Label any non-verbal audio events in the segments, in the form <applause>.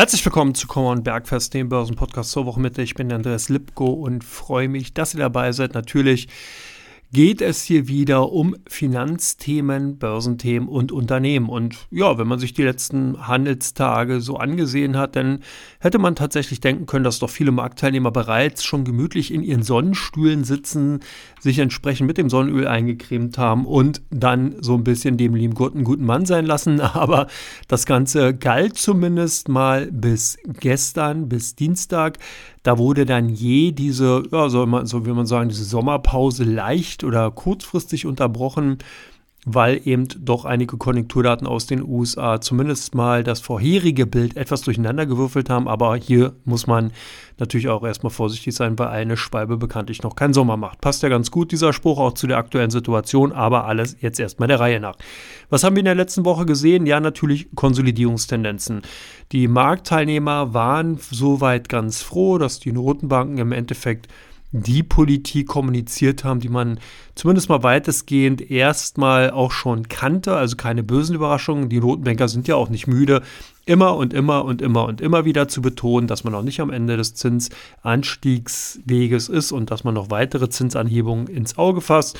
Herzlich willkommen zu Common Bergfest, dem Börsenpodcast zur Woche Mitte. Ich bin Andreas Lipko und freue mich, dass ihr dabei seid. Natürlich geht es hier wieder um Finanzthemen, Börsenthemen und Unternehmen. Und ja, wenn man sich die letzten Handelstage so angesehen hat, dann hätte man tatsächlich denken können, dass doch viele Marktteilnehmer bereits schon gemütlich in ihren Sonnenstühlen sitzen, sich entsprechend mit dem Sonnenöl eingecremt haben und dann so ein bisschen dem lieben Gott einen guten Mann sein lassen. <laughs> Aber das Ganze galt zumindest mal bis gestern, bis Dienstag. Da wurde dann je diese, ja, so, so wie man sagen, diese Sommerpause leicht oder kurzfristig unterbrochen weil eben doch einige Konjunkturdaten aus den USA zumindest mal das vorherige Bild etwas durcheinandergewürfelt haben. Aber hier muss man natürlich auch erstmal vorsichtig sein, weil eine Schwalbe bekanntlich noch keinen Sommer macht. Passt ja ganz gut, dieser Spruch, auch zu der aktuellen Situation, aber alles jetzt erstmal der Reihe nach. Was haben wir in der letzten Woche gesehen? Ja, natürlich Konsolidierungstendenzen. Die Marktteilnehmer waren soweit ganz froh, dass die Notenbanken im Endeffekt die Politik kommuniziert haben, die man zumindest mal weitestgehend erstmal auch schon kannte. Also keine bösen Überraschungen. Die Notenbanker sind ja auch nicht müde, immer und immer und immer und immer wieder zu betonen, dass man noch nicht am Ende des Zinsanstiegsweges ist und dass man noch weitere Zinsanhebungen ins Auge fasst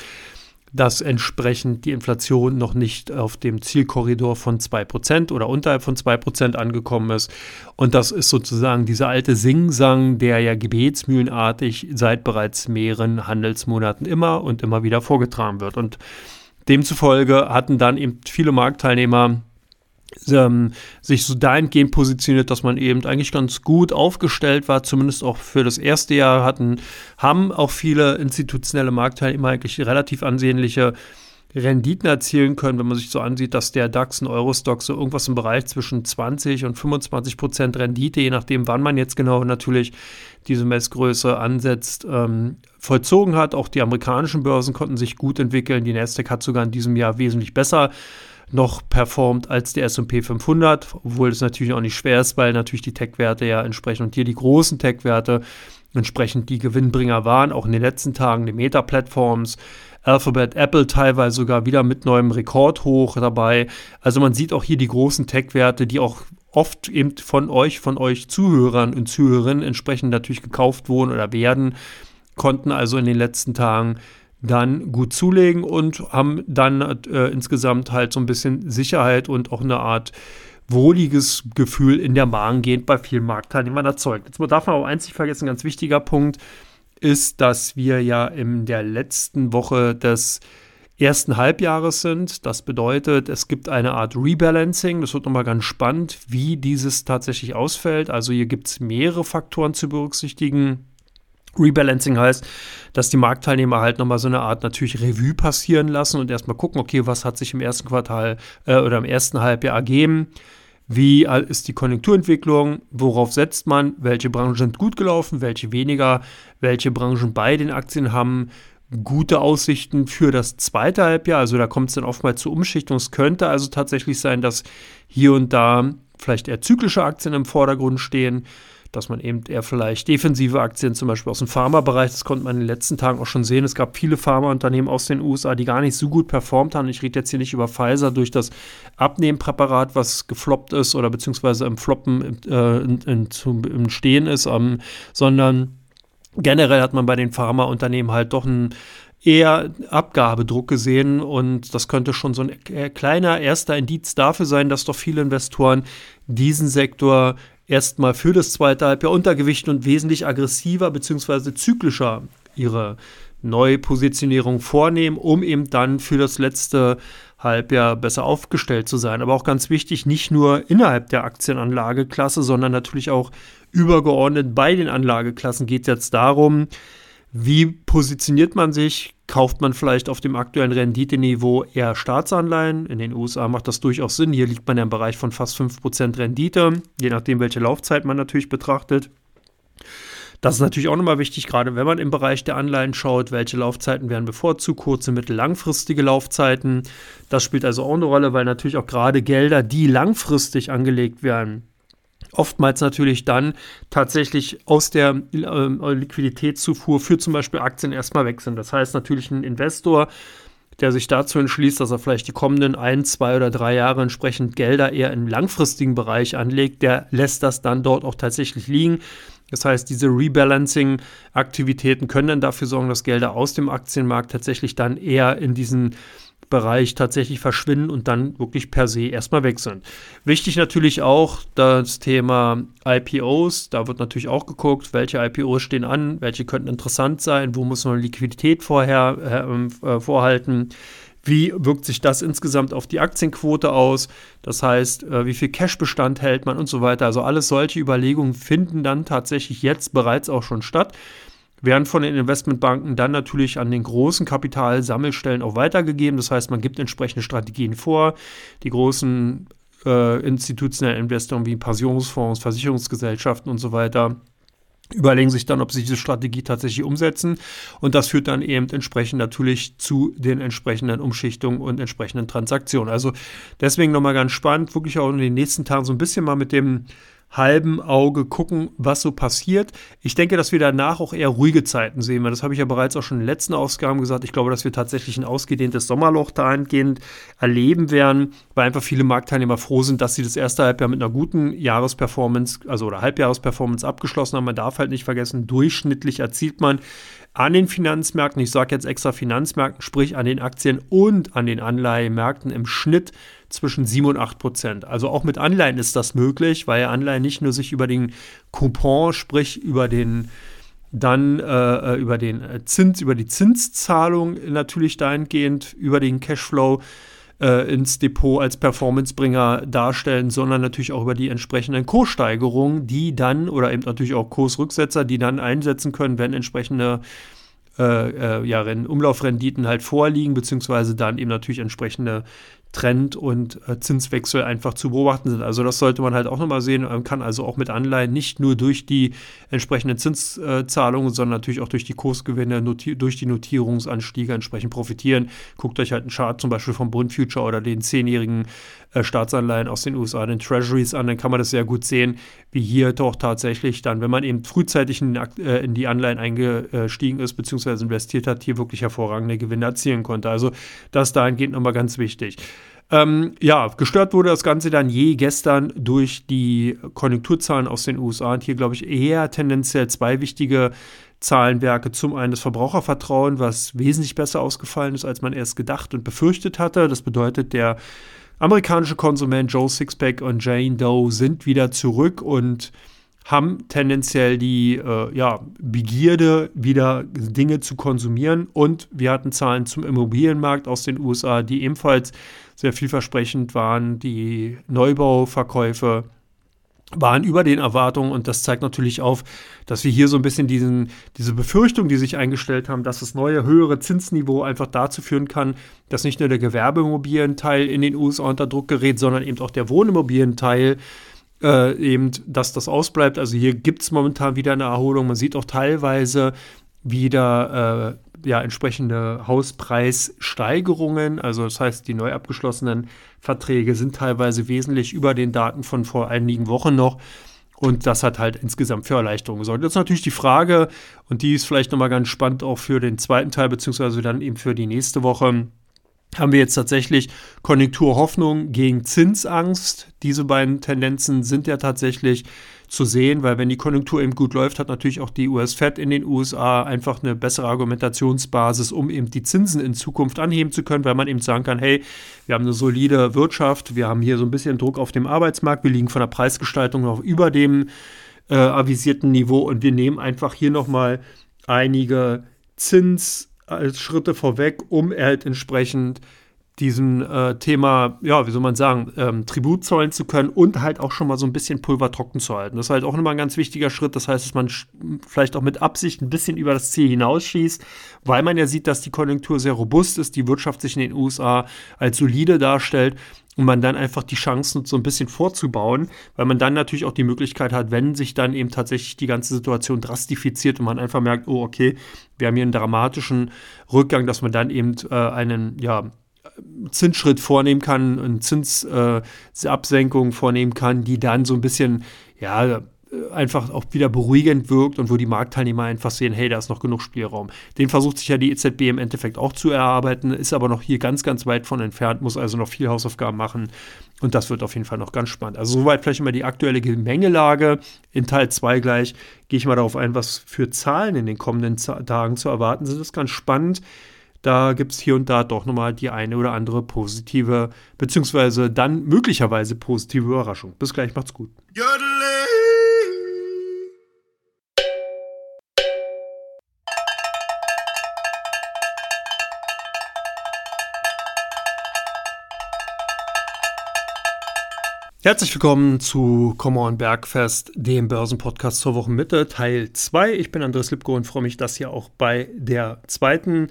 dass entsprechend die Inflation noch nicht auf dem Zielkorridor von 2% oder unterhalb von 2% angekommen ist. Und das ist sozusagen dieser alte Singsang, der ja gebetsmühlenartig seit bereits mehreren Handelsmonaten immer und immer wieder vorgetragen wird. Und demzufolge hatten dann eben viele Marktteilnehmer ähm, sich so dahingehend positioniert, dass man eben eigentlich ganz gut aufgestellt war, zumindest auch für das erste Jahr hatten, haben auch viele institutionelle Marktteilnehmer eigentlich relativ ansehnliche Renditen erzielen können, wenn man sich so ansieht, dass der DAX und Eurostock so irgendwas im Bereich zwischen 20 und 25 Prozent Rendite, je nachdem, wann man jetzt genau natürlich diese Messgröße ansetzt, ähm, vollzogen hat. Auch die amerikanischen Börsen konnten sich gut entwickeln. Die Nasdaq hat sogar in diesem Jahr wesentlich besser noch performt als der S&P 500, obwohl es natürlich auch nicht schwer ist, weil natürlich die Tech-Werte ja entsprechend und hier die großen Tech-Werte entsprechend die Gewinnbringer waren, auch in den letzten Tagen die Meta-Plattforms, Alphabet, Apple teilweise sogar wieder mit neuem Rekordhoch dabei. Also man sieht auch hier die großen Tech-Werte, die auch oft eben von euch, von euch Zuhörern und Zuhörerinnen entsprechend natürlich gekauft wurden oder werden, konnten also in den letzten Tagen dann gut zulegen und haben dann äh, insgesamt halt so ein bisschen Sicherheit und auch eine Art wohliges Gefühl in der Magengegend bei vielen Marktteilnehmern erzeugt. Jetzt darf man auch eins nicht vergessen, ganz wichtiger Punkt ist, dass wir ja in der letzten Woche des ersten Halbjahres sind. Das bedeutet, es gibt eine Art Rebalancing. Das wird nochmal ganz spannend, wie dieses tatsächlich ausfällt. Also hier gibt es mehrere Faktoren zu berücksichtigen. Rebalancing heißt, dass die Marktteilnehmer halt nochmal so eine Art natürlich Revue passieren lassen und erstmal gucken, okay, was hat sich im ersten Quartal äh, oder im ersten Halbjahr ergeben? Wie ist die Konjunkturentwicklung? Worauf setzt man? Welche Branchen sind gut gelaufen? Welche weniger? Welche Branchen bei den Aktien haben gute Aussichten für das zweite Halbjahr? Also da kommt es dann oftmals zu Umschichtung. Es könnte also tatsächlich sein, dass hier und da vielleicht eher zyklische Aktien im Vordergrund stehen dass man eben eher vielleicht defensive Aktien, zum Beispiel aus dem Pharmabereich, das konnte man in den letzten Tagen auch schon sehen. Es gab viele Pharmaunternehmen aus den USA, die gar nicht so gut performt haben. Ich rede jetzt hier nicht über Pfizer durch das Abnehmpräparat, was gefloppt ist oder beziehungsweise im Floppen äh, in, in, im Stehen ist, ähm, sondern generell hat man bei den Pharmaunternehmen halt doch einen eher Abgabedruck gesehen und das könnte schon so ein kleiner erster Indiz dafür sein, dass doch viele Investoren diesen Sektor erstmal für das zweite Halbjahr untergewichten und wesentlich aggressiver bzw. zyklischer ihre Neupositionierung vornehmen, um eben dann für das letzte Halbjahr besser aufgestellt zu sein. Aber auch ganz wichtig, nicht nur innerhalb der Aktienanlageklasse, sondern natürlich auch übergeordnet bei den Anlageklassen geht es jetzt darum, wie positioniert man sich? Kauft man vielleicht auf dem aktuellen Renditeniveau eher Staatsanleihen? In den USA macht das durchaus Sinn. Hier liegt man ja im Bereich von fast 5% Rendite, je nachdem, welche Laufzeit man natürlich betrachtet. Das ist natürlich auch nochmal wichtig, gerade wenn man im Bereich der Anleihen schaut, welche Laufzeiten werden bevorzugt, kurze, mittel, langfristige Laufzeiten. Das spielt also auch eine Rolle, weil natürlich auch gerade Gelder, die langfristig angelegt werden, oftmals natürlich dann tatsächlich aus der äh, Liquiditätszufuhr für zum Beispiel Aktien erstmal weg sind. Das heißt natürlich ein Investor, der sich dazu entschließt, dass er vielleicht die kommenden ein, zwei oder drei Jahre entsprechend Gelder eher im langfristigen Bereich anlegt, der lässt das dann dort auch tatsächlich liegen. Das heißt, diese Rebalancing-Aktivitäten können dann dafür sorgen, dass Gelder aus dem Aktienmarkt tatsächlich dann eher in diesen Bereich tatsächlich verschwinden und dann wirklich per se erstmal weg sind. Wichtig natürlich auch das Thema IPOs. Da wird natürlich auch geguckt, welche IPOs stehen an, welche könnten interessant sein, wo muss man Liquidität vorher äh, äh, vorhalten. Wie wirkt sich das insgesamt auf die Aktienquote aus? Das heißt, äh, wie viel Cashbestand hält man und so weiter. Also alles solche Überlegungen finden dann tatsächlich jetzt bereits auch schon statt werden von den Investmentbanken dann natürlich an den großen Kapitalsammelstellen auch weitergegeben. Das heißt, man gibt entsprechende Strategien vor. Die großen äh, institutionellen Investoren wie Pensionsfonds, Versicherungsgesellschaften und so weiter überlegen sich dann, ob sie diese Strategie tatsächlich umsetzen. Und das führt dann eben entsprechend natürlich zu den entsprechenden Umschichtungen und entsprechenden Transaktionen. Also deswegen nochmal ganz spannend, wirklich auch in den nächsten Tagen so ein bisschen mal mit dem halben Auge gucken, was so passiert. Ich denke, dass wir danach auch eher ruhige Zeiten sehen, das habe ich ja bereits auch schon in den letzten Ausgaben gesagt. Ich glaube, dass wir tatsächlich ein ausgedehntes Sommerloch dahingehend erleben werden, weil einfach viele Marktteilnehmer froh sind, dass sie das erste Halbjahr mit einer guten Jahresperformance, also oder Halbjahresperformance abgeschlossen haben. Man darf halt nicht vergessen, durchschnittlich erzielt man an den Finanzmärkten, ich sage jetzt extra Finanzmärkten, sprich an den Aktien und an den Anleihemärkten im Schnitt zwischen 7 und 8 Prozent. Also auch mit Anleihen ist das möglich, weil Anleihen nicht nur sich über den Coupon, sprich über den dann äh, äh über den äh, Zins, über die Zinszahlung natürlich dahingehend, über den Cashflow äh, ins Depot als Performancebringer darstellen, sondern natürlich auch über die entsprechenden Kurssteigerungen, die dann, oder eben natürlich auch Kursrücksetzer, die dann einsetzen können, wenn entsprechende äh, äh, ja, Umlaufrenditen halt vorliegen, beziehungsweise dann eben natürlich entsprechende Trend und äh, Zinswechsel einfach zu beobachten sind. Also das sollte man halt auch nochmal sehen. Man kann also auch mit Anleihen nicht nur durch die entsprechenden Zinszahlungen, sondern natürlich auch durch die Kursgewinne, durch die Notierungsanstiege entsprechend profitieren. Guckt euch halt einen Chart zum Beispiel vom Bund Future oder den zehnjährigen äh, Staatsanleihen aus den USA, den Treasuries an, dann kann man das sehr gut sehen, wie hier doch tatsächlich dann, wenn man eben frühzeitig in, äh, in die Anleihen eingestiegen ist, beziehungsweise investiert hat, hier wirklich hervorragende Gewinne erzielen konnte. Also das dahingehend nochmal ganz wichtig. Ähm, ja, gestört wurde das Ganze dann je gestern durch die Konjunkturzahlen aus den USA und hier glaube ich eher tendenziell zwei wichtige Zahlenwerke. Zum einen das Verbrauchervertrauen, was wesentlich besser ausgefallen ist, als man erst gedacht und befürchtet hatte. Das bedeutet, der amerikanische Konsument Joe Sixpack und Jane Doe sind wieder zurück und haben tendenziell die äh, ja, Begierde, wieder Dinge zu konsumieren. Und wir hatten Zahlen zum Immobilienmarkt aus den USA, die ebenfalls sehr vielversprechend waren. Die Neubauverkäufe waren über den Erwartungen und das zeigt natürlich auf, dass wir hier so ein bisschen diesen, diese Befürchtung, die sich eingestellt haben, dass das neue höhere Zinsniveau einfach dazu führen kann, dass nicht nur der Gewerbeimmobilienteil in den USA unter Druck gerät, sondern eben auch der Wohnimmobilienteil äh, eben, dass das ausbleibt. Also hier gibt es momentan wieder eine Erholung. Man sieht auch teilweise wieder äh, ja, entsprechende Hauspreissteigerungen. Also das heißt, die neu abgeschlossenen Verträge sind teilweise wesentlich über den Daten von vor einigen Wochen noch. Und das hat halt insgesamt für Erleichterung gesorgt. Jetzt natürlich die Frage, und die ist vielleicht nochmal ganz spannend auch für den zweiten Teil, beziehungsweise dann eben für die nächste Woche haben wir jetzt tatsächlich Konjunkturhoffnung gegen Zinsangst. Diese beiden Tendenzen sind ja tatsächlich zu sehen, weil wenn die Konjunktur eben gut läuft, hat natürlich auch die US-Fed in den USA einfach eine bessere Argumentationsbasis, um eben die Zinsen in Zukunft anheben zu können, weil man eben sagen kann, hey, wir haben eine solide Wirtschaft, wir haben hier so ein bisschen Druck auf dem Arbeitsmarkt, wir liegen von der Preisgestaltung noch über dem äh, avisierten Niveau und wir nehmen einfach hier nochmal einige Zinsschritte vorweg, um halt entsprechend diesem äh, Thema, ja, wie soll man sagen, ähm, Tribut zollen zu können und halt auch schon mal so ein bisschen Pulver trocken zu halten. Das ist halt auch nochmal ein ganz wichtiger Schritt. Das heißt, dass man vielleicht auch mit Absicht ein bisschen über das Ziel hinausschießt, weil man ja sieht, dass die Konjunktur sehr robust ist, die Wirtschaft sich in den USA als solide darstellt und man dann einfach die Chance nutzt, so ein bisschen vorzubauen, weil man dann natürlich auch die Möglichkeit hat, wenn sich dann eben tatsächlich die ganze Situation drastifiziert und man einfach merkt, oh, okay, wir haben hier einen dramatischen Rückgang, dass man dann eben äh, einen, ja, Zinsschritt vornehmen kann, eine Zinsabsenkung äh, vornehmen kann, die dann so ein bisschen, ja, einfach auch wieder beruhigend wirkt und wo die Marktteilnehmer einfach sehen, hey, da ist noch genug Spielraum. Den versucht sich ja die EZB im Endeffekt auch zu erarbeiten, ist aber noch hier ganz, ganz weit von entfernt, muss also noch viel Hausaufgaben machen und das wird auf jeden Fall noch ganz spannend. Also soweit vielleicht immer die aktuelle Gemengelage. In Teil 2 gleich gehe ich mal darauf ein, was für Zahlen in den kommenden Tagen zu erwarten sind. Das ist ganz spannend da gibt es hier und da doch nochmal die eine oder andere positive, beziehungsweise dann möglicherweise positive Überraschung. Bis gleich, macht's gut. Herzlich willkommen zu Come On Bergfest, dem Börsenpodcast zur Wochenmitte, Teil 2. Ich bin Andres Lipko und freue mich, dass ihr auch bei der zweiten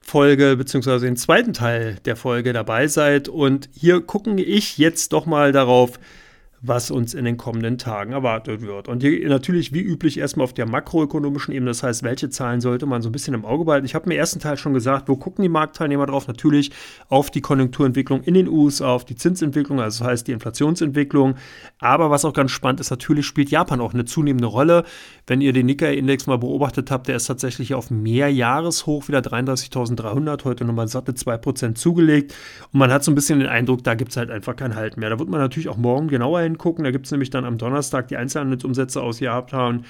Folge beziehungsweise den zweiten Teil der Folge dabei seid. Und hier gucke ich jetzt doch mal darauf, was uns in den kommenden Tagen erwartet wird. Und hier natürlich wie üblich erstmal auf der makroökonomischen Ebene, das heißt, welche Zahlen sollte man so ein bisschen im Auge behalten. Ich habe im ersten Teil schon gesagt, wo gucken die Marktteilnehmer drauf? Natürlich auf die Konjunkturentwicklung in den USA, auf die Zinsentwicklung, also das heißt die Inflationsentwicklung. Aber was auch ganz spannend ist, natürlich spielt Japan auch eine zunehmende Rolle. Wenn ihr den Nikkei-Index mal beobachtet habt, der ist tatsächlich auf Mehrjahreshoch wieder 33.300, heute nochmal satte 2% zugelegt. Und man hat so ein bisschen den Eindruck, da gibt es halt einfach kein Halt mehr. Da wird man natürlich auch morgen genauer hingucken. Da gibt es nämlich dann am Donnerstag die Einzelhandelsumsätze aus Japan.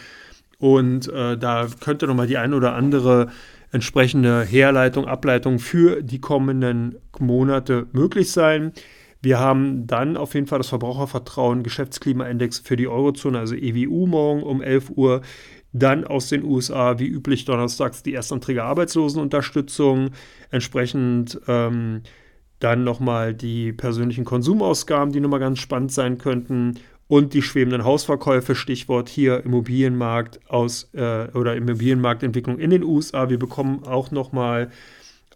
Und äh, da könnte nochmal die ein oder andere entsprechende Herleitung, Ableitung für die kommenden Monate möglich sein. Wir haben dann auf jeden Fall das Verbrauchervertrauen Geschäftsklimaindex für die Eurozone, also EWU morgen um 11 Uhr. Dann aus den USA, wie üblich, donnerstags die Erstanträge Arbeitslosenunterstützung. Entsprechend ähm, dann nochmal die persönlichen Konsumausgaben, die nochmal ganz spannend sein könnten. Und die schwebenden Hausverkäufe, Stichwort hier Immobilienmarkt aus äh, oder Immobilienmarktentwicklung in den USA. Wir bekommen auch nochmal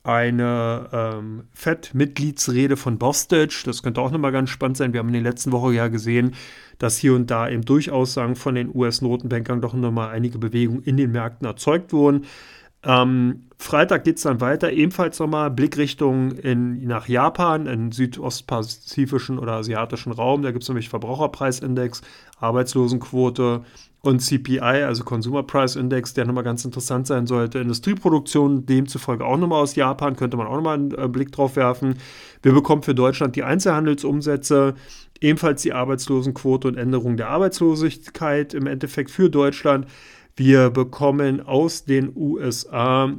eine ähm, FED-Mitgliedsrede von Bostic. Das könnte auch nochmal ganz spannend sein. Wir haben in der letzten Woche ja gesehen, dass hier und da eben durch Aussagen von den US-Notenbankern doch nochmal einige Bewegungen in den Märkten erzeugt wurden. Ähm, Freitag geht es dann weiter, ebenfalls nochmal Blickrichtung in, nach Japan, in südostpazifischen oder asiatischen Raum. Da gibt es nämlich Verbraucherpreisindex, Arbeitslosenquote und CPI, also Consumer Price Index, der nochmal ganz interessant sein sollte. Industrieproduktion demzufolge auch nochmal aus Japan, könnte man auch nochmal einen äh, Blick drauf werfen. Wir bekommen für Deutschland die Einzelhandelsumsätze, ebenfalls die Arbeitslosenquote und Änderung der Arbeitslosigkeit im Endeffekt für Deutschland. Wir bekommen aus den USA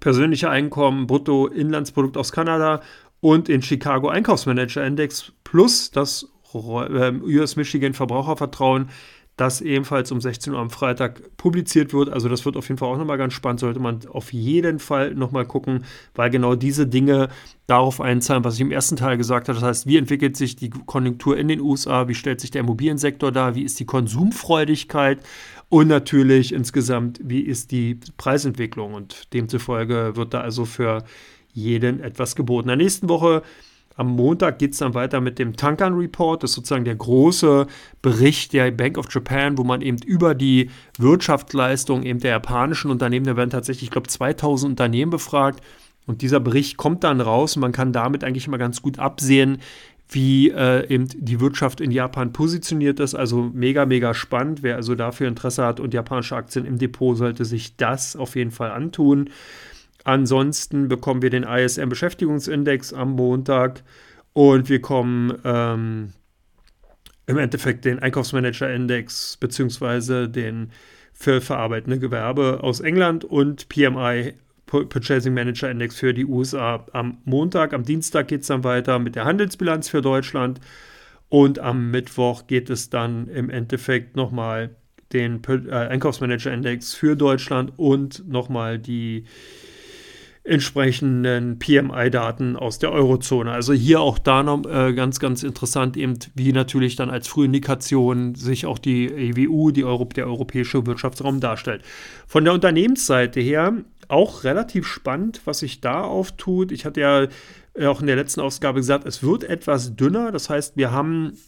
persönliche Einkommen, Bruttoinlandsprodukt aus Kanada und den Chicago Einkaufsmanager Index plus das ähm, US Michigan Verbrauchervertrauen das ebenfalls um 16 Uhr am Freitag publiziert wird. Also das wird auf jeden Fall auch nochmal ganz spannend, sollte man auf jeden Fall nochmal gucken, weil genau diese Dinge darauf einzahlen, was ich im ersten Teil gesagt habe. Das heißt, wie entwickelt sich die Konjunktur in den USA, wie stellt sich der Immobiliensektor dar, wie ist die Konsumfreudigkeit und natürlich insgesamt, wie ist die Preisentwicklung. Und demzufolge wird da also für jeden etwas geboten. In der nächsten Woche am Montag geht es dann weiter mit dem Tankan Report. Das ist sozusagen der große Bericht der Bank of Japan, wo man eben über die Wirtschaftsleistung eben der japanischen Unternehmen, da werden tatsächlich, ich glaube, 2000 Unternehmen befragt. Und dieser Bericht kommt dann raus und man kann damit eigentlich immer ganz gut absehen, wie äh, eben die Wirtschaft in Japan positioniert ist. Also mega, mega spannend. Wer also dafür Interesse hat und japanische Aktien im Depot, sollte sich das auf jeden Fall antun. Ansonsten bekommen wir den ISM-Beschäftigungsindex am Montag und wir kommen ähm, im Endeffekt den Einkaufsmanager-Index beziehungsweise den für verarbeitende Gewerbe aus England und PMI Purchasing Manager Index für die USA am Montag. Am Dienstag geht es dann weiter mit der Handelsbilanz für Deutschland und am Mittwoch geht es dann im Endeffekt nochmal den äh, Einkaufsmanager Index für Deutschland und nochmal die entsprechenden PMI-Daten aus der Eurozone. Also hier auch da noch äh, ganz, ganz interessant, eben wie natürlich dann als Frühindikation sich auch die EWU, die Euro, der europäische Wirtschaftsraum darstellt. Von der Unternehmensseite her auch relativ spannend, was sich da auftut. Ich hatte ja äh, auch in der letzten Ausgabe gesagt, es wird etwas dünner. Das heißt, wir haben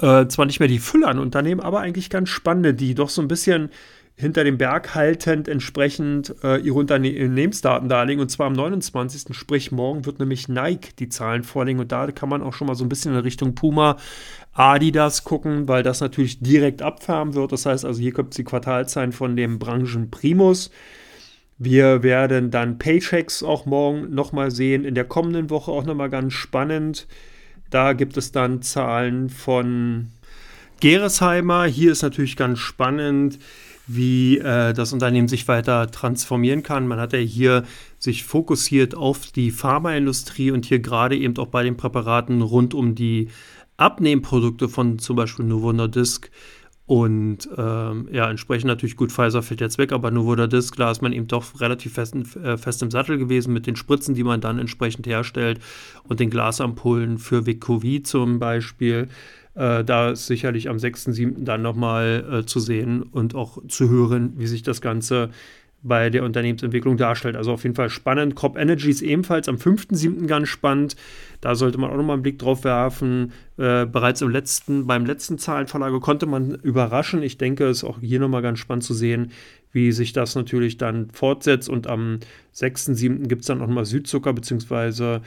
äh, zwar nicht mehr die Fülle an Unternehmen, aber eigentlich ganz spannende, die doch so ein bisschen hinter dem Berg haltend entsprechend äh, ihre Unternehmensdaten darlegen. Und zwar am 29. Sprich, morgen wird nämlich Nike die Zahlen vorlegen. Und da kann man auch schon mal so ein bisschen in Richtung Puma, Adidas gucken, weil das natürlich direkt abfahren wird. Das heißt also, hier kommt die Quartalzahlen von dem Branchen Primus. Wir werden dann Paychecks auch morgen nochmal sehen. In der kommenden Woche auch nochmal ganz spannend. Da gibt es dann Zahlen von Geresheimer. Hier ist natürlich ganz spannend wie äh, das Unternehmen sich weiter transformieren kann. Man hat ja hier sich fokussiert auf die Pharmaindustrie und hier gerade eben auch bei den Präparaten rund um die Abnehmprodukte von zum Beispiel Novo Nordisk und ähm, ja, entsprechend natürlich gut, Pfizer fällt jetzt weg, aber Novo Nordisk, da ist man eben doch relativ fest, äh, fest im Sattel gewesen mit den Spritzen, die man dann entsprechend herstellt und den Glasampullen für Vicovi zum Beispiel. Äh, da ist sicherlich am 6.7. dann nochmal äh, zu sehen und auch zu hören, wie sich das Ganze bei der Unternehmensentwicklung darstellt. Also auf jeden Fall spannend. Crop Energy ist ebenfalls am 5.7. ganz spannend. Da sollte man auch nochmal einen Blick drauf werfen. Äh, bereits im letzten, beim letzten Zahlenverlage konnte man überraschen. Ich denke, es ist auch hier nochmal ganz spannend zu sehen, wie sich das natürlich dann fortsetzt. Und am 6.7. gibt es dann auch nochmal Südzucker, beziehungsweise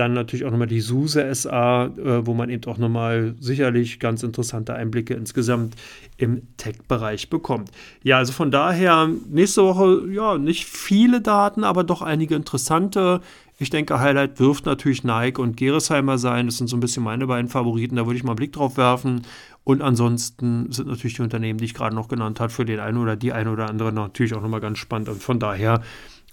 dann natürlich auch nochmal die SUSE SA, äh, wo man eben auch nochmal sicherlich ganz interessante Einblicke insgesamt im Tech-Bereich bekommt. Ja, also von daher nächste Woche, ja, nicht viele Daten, aber doch einige interessante. Ich denke, Highlight wirft natürlich Nike und Geresheimer sein. Das sind so ein bisschen meine beiden Favoriten. Da würde ich mal einen Blick drauf werfen. Und ansonsten sind natürlich die Unternehmen, die ich gerade noch genannt habe, für den einen oder die eine oder andere natürlich auch nochmal ganz spannend. Und von daher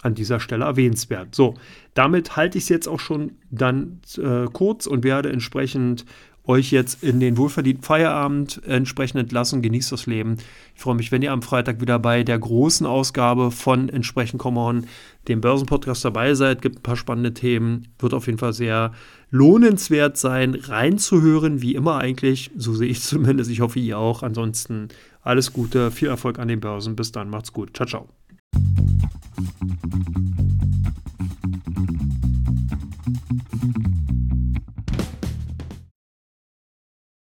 an dieser Stelle erwähnenswert. So, damit halte ich es jetzt auch schon dann äh, kurz und werde entsprechend euch jetzt in den wohlverdienten Feierabend entsprechend entlassen. Genießt das Leben. Ich freue mich, wenn ihr am Freitag wieder bei der großen Ausgabe von entsprechend Come On, dem Börsenpodcast dabei seid. Gibt ein paar spannende Themen. Wird auf jeden Fall sehr lohnenswert sein, reinzuhören, wie immer eigentlich. So sehe ich zumindest. Ich hoffe, ihr auch. Ansonsten alles Gute, viel Erfolg an den Börsen. Bis dann, macht's gut. Ciao, ciao. Thank you.